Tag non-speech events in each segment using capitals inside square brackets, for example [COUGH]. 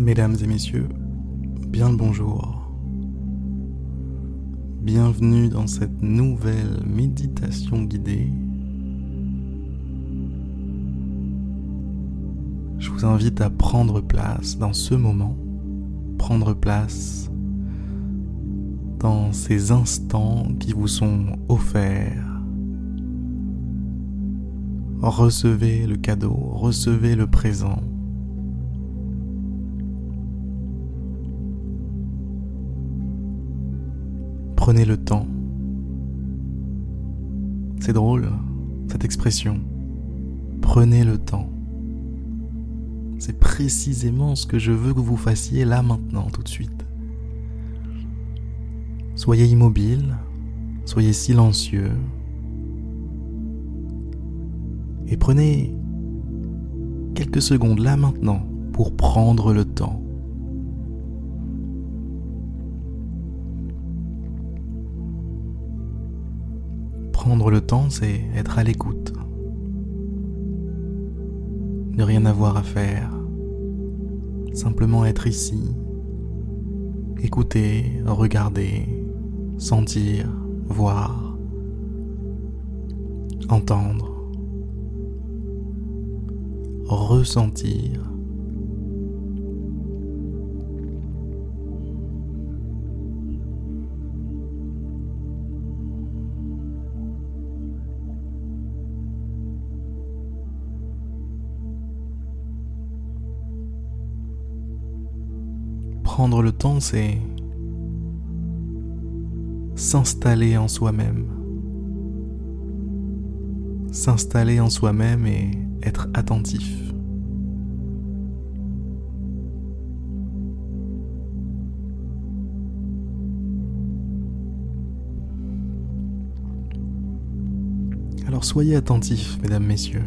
Mesdames et messieurs, bien le bonjour. Bienvenue dans cette nouvelle méditation guidée. Je vous invite à prendre place dans ce moment, prendre place dans ces instants qui vous sont offerts. Recevez le cadeau, recevez le présent. Prenez le temps. C'est drôle, cette expression. Prenez le temps. C'est précisément ce que je veux que vous fassiez là maintenant, tout de suite. Soyez immobile, soyez silencieux. Et prenez quelques secondes là maintenant pour prendre le temps. Prendre le temps, c'est être à l'écoute. Ne rien avoir à faire. Simplement être ici. Écouter, regarder, sentir, voir, entendre, ressentir. Prendre le temps, c'est s'installer en soi-même. S'installer en soi-même et être attentif. Alors soyez attentifs, mesdames, messieurs.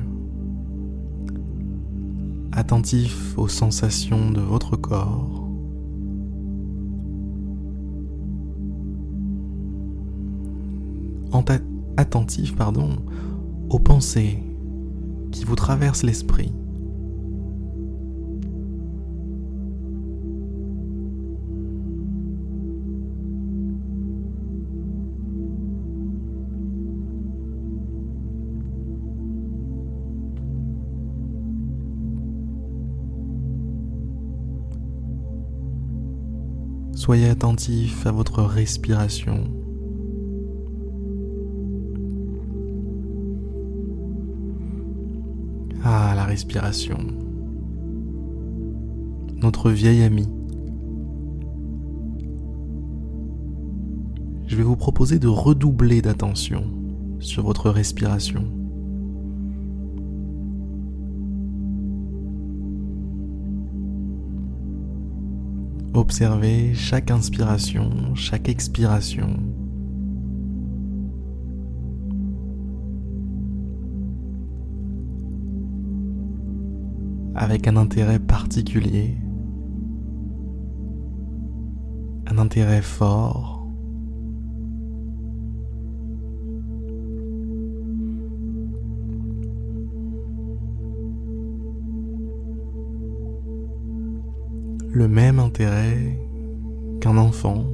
Attentifs aux sensations de votre corps. Attentif pardon, aux pensées qui vous traversent l'esprit. Soyez attentif à votre respiration. Notre vieil ami. Je vais vous proposer de redoubler d'attention sur votre respiration. Observez chaque inspiration, chaque expiration avec un intérêt particulier, un intérêt fort. Le même intérêt qu'un enfant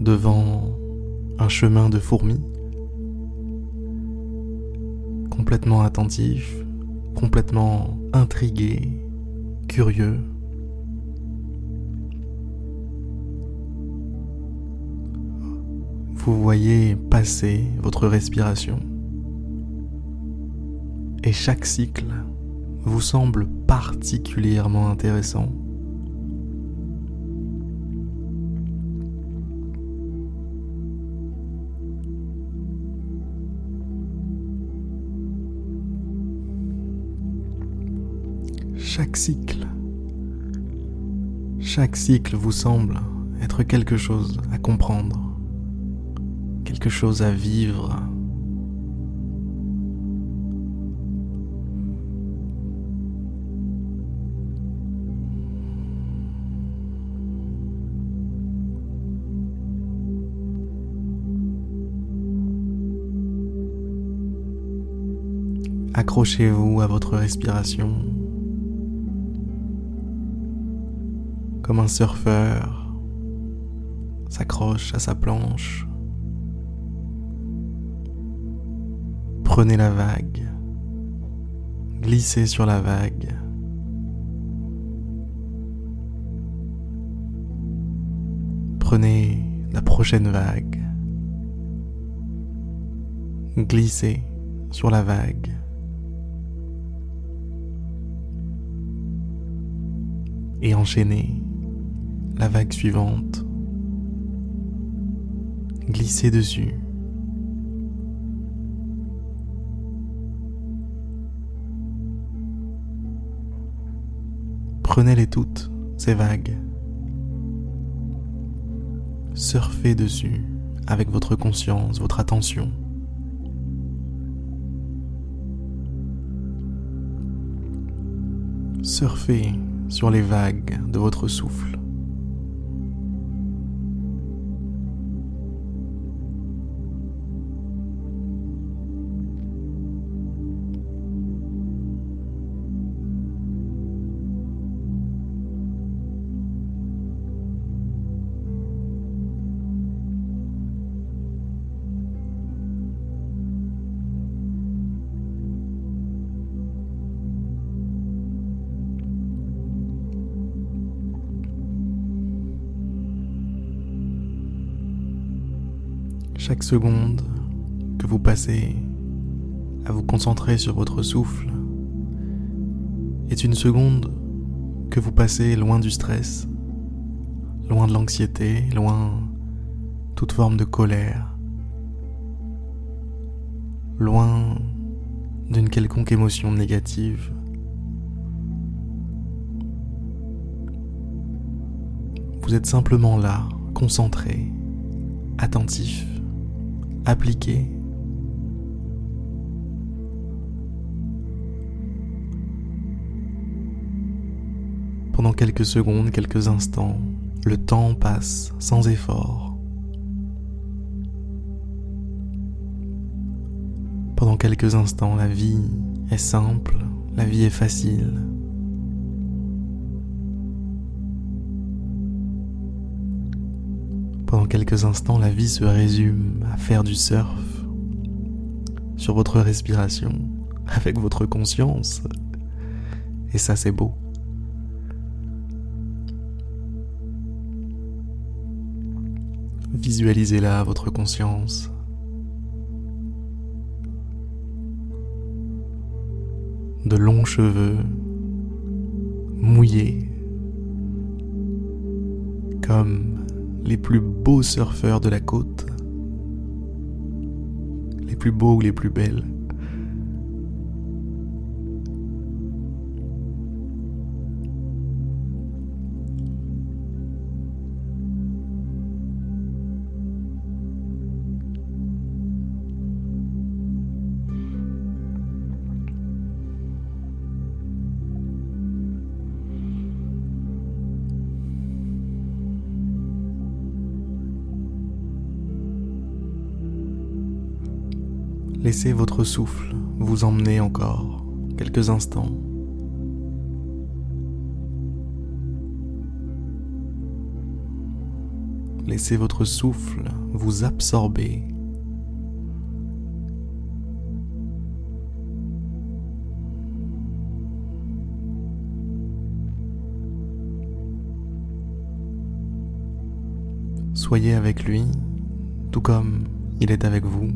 devant un chemin de fourmis, complètement attentif, complètement intrigué, curieux. Vous voyez passer votre respiration. Et chaque cycle vous semble particulièrement intéressant. Chaque cycle. Chaque cycle vous semble être quelque chose à comprendre, quelque chose à vivre. Accrochez-vous à votre respiration comme un surfeur s'accroche à sa planche. Prenez la vague, glissez sur la vague. Prenez la prochaine vague, glissez sur la vague. Et enchaînez la vague suivante. Glissez dessus. Prenez-les toutes, ces vagues. Surfez dessus avec votre conscience, votre attention. Surfez sur les vagues de votre souffle. Chaque seconde que vous passez à vous concentrer sur votre souffle est une seconde que vous passez loin du stress, loin de l'anxiété, loin toute forme de colère, loin d'une quelconque émotion négative. Vous êtes simplement là, concentré, attentif appliquer. Pendant quelques secondes, quelques instants, le temps passe sans effort. Pendant quelques instants, la vie est simple, la vie est facile. Pendant quelques instants, la vie se résume à faire du surf sur votre respiration, [LAUGHS] avec votre conscience. Et ça, c'est beau. Visualisez là votre conscience. De longs cheveux mouillés comme les plus beaux surfeurs de la côte, les plus beaux ou les plus belles. Laissez votre souffle vous emmener encore quelques instants. Laissez votre souffle vous absorber. Soyez avec lui, tout comme il est avec vous.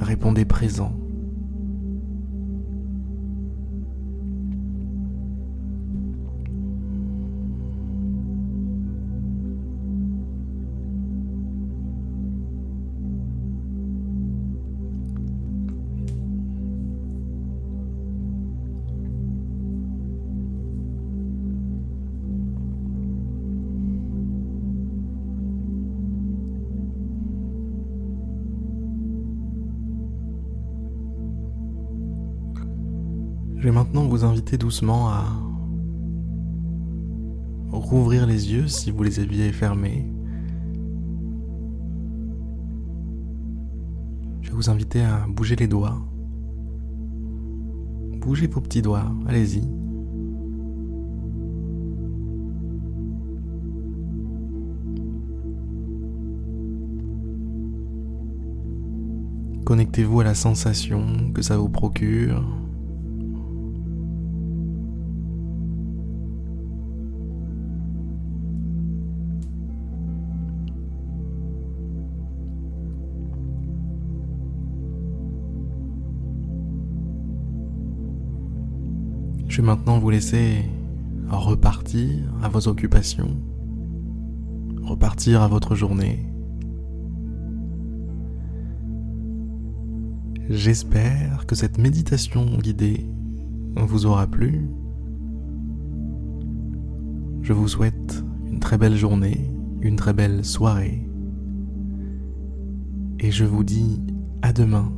Répondez présent. Je vais maintenant vous inviter doucement à rouvrir les yeux si vous les aviez fermés. Je vais vous inviter à bouger les doigts. Bougez vos petits doigts, allez-y. Connectez-vous à la sensation que ça vous procure. Maintenant vous laisser repartir à vos occupations, repartir à votre journée. J'espère que cette méditation guidée vous aura plu. Je vous souhaite une très belle journée, une très belle soirée. Et je vous dis à demain.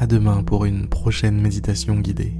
À demain pour une prochaine méditation guidée.